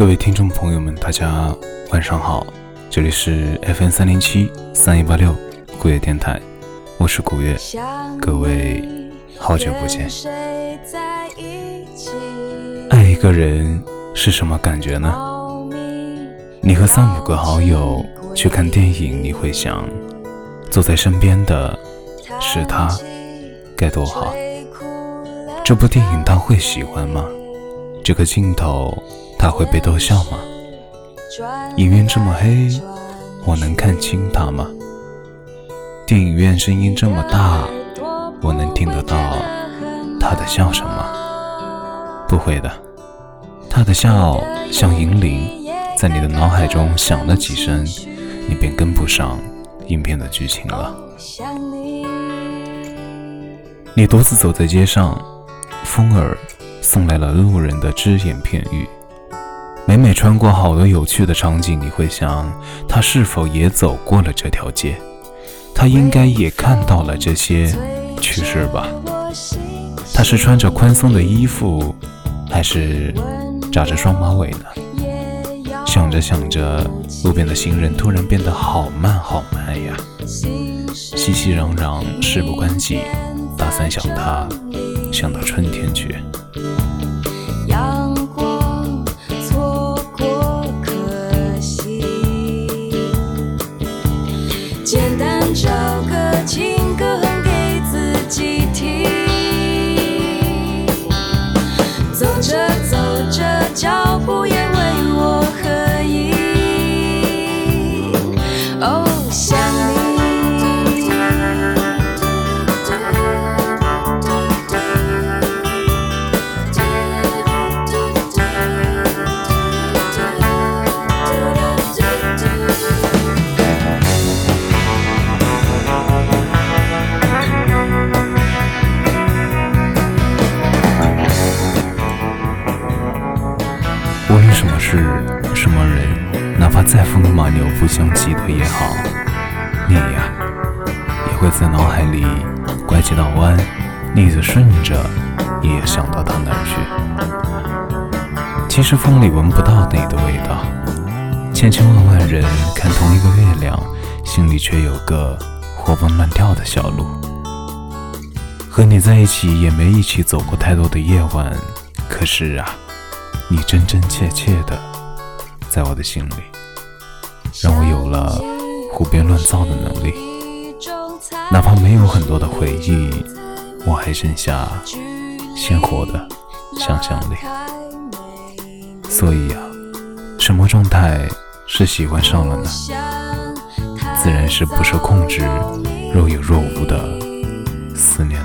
各位听众朋友们，大家晚上好，这里是 FM 三零七三一八六古月电台，我是古月，各位好久不见。爱一个人是什么感觉呢？你和三五个好友去看电影，你会想，坐在身边的是他，该多好。这部电影他会喜欢吗？这个镜头他会被逗笑吗？影院这么黑，我能看清他吗？电影院声音这么大，我能听得到他的笑声吗？不会的，他的笑像银铃，在你的脑海中响了几声，你便跟不上影片的剧情了。你独自走在街上。风儿送来了路人的只言片语，每每穿过好多有趣的场景，你会想，他是否也走过了这条街？他应该也看到了这些趣事吧？他是穿着宽松的衣服，还是扎着双马尾呢？想着想着，路边的行人突然变得好慢好慢呀，熙熙攘攘，事不关己，打算想他。想到春天去。什么事，什么人，哪怕再风马牛不相及的也好，你呀，也会在脑海里拐几道弯，逆着顺着，也想到他哪儿去。其实风里闻不到你的味道，千千万万人看同一个月亮，心里却有个活蹦乱跳的小鹿。和你在一起，也没一起走过太多的夜晚，可是啊。你真真切切的，在我的心里，让我有了胡编乱造的能力。哪怕没有很多的回忆，我还剩下鲜活的想象力。所以啊，什么状态是喜欢上了呢？自然是不受控制、若有若无的思念。